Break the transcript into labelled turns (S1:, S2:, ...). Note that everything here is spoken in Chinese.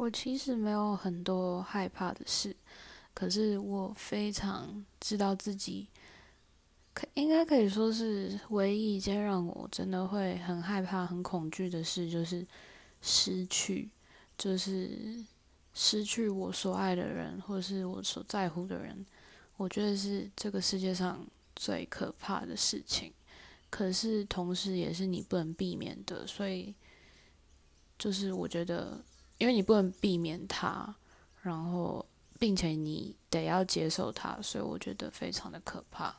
S1: 我其实没有很多害怕的事，可是我非常知道自己，可应该可以说是唯一一件让我真的会很害怕、很恐惧的事，就是失去，就是失去我所爱的人，或是我所在乎的人。我觉得是这个世界上最可怕的事情，可是同时也是你不能避免的，所以就是我觉得。因为你不能避免它，然后并且你得要接受它，所以我觉得非常的可怕。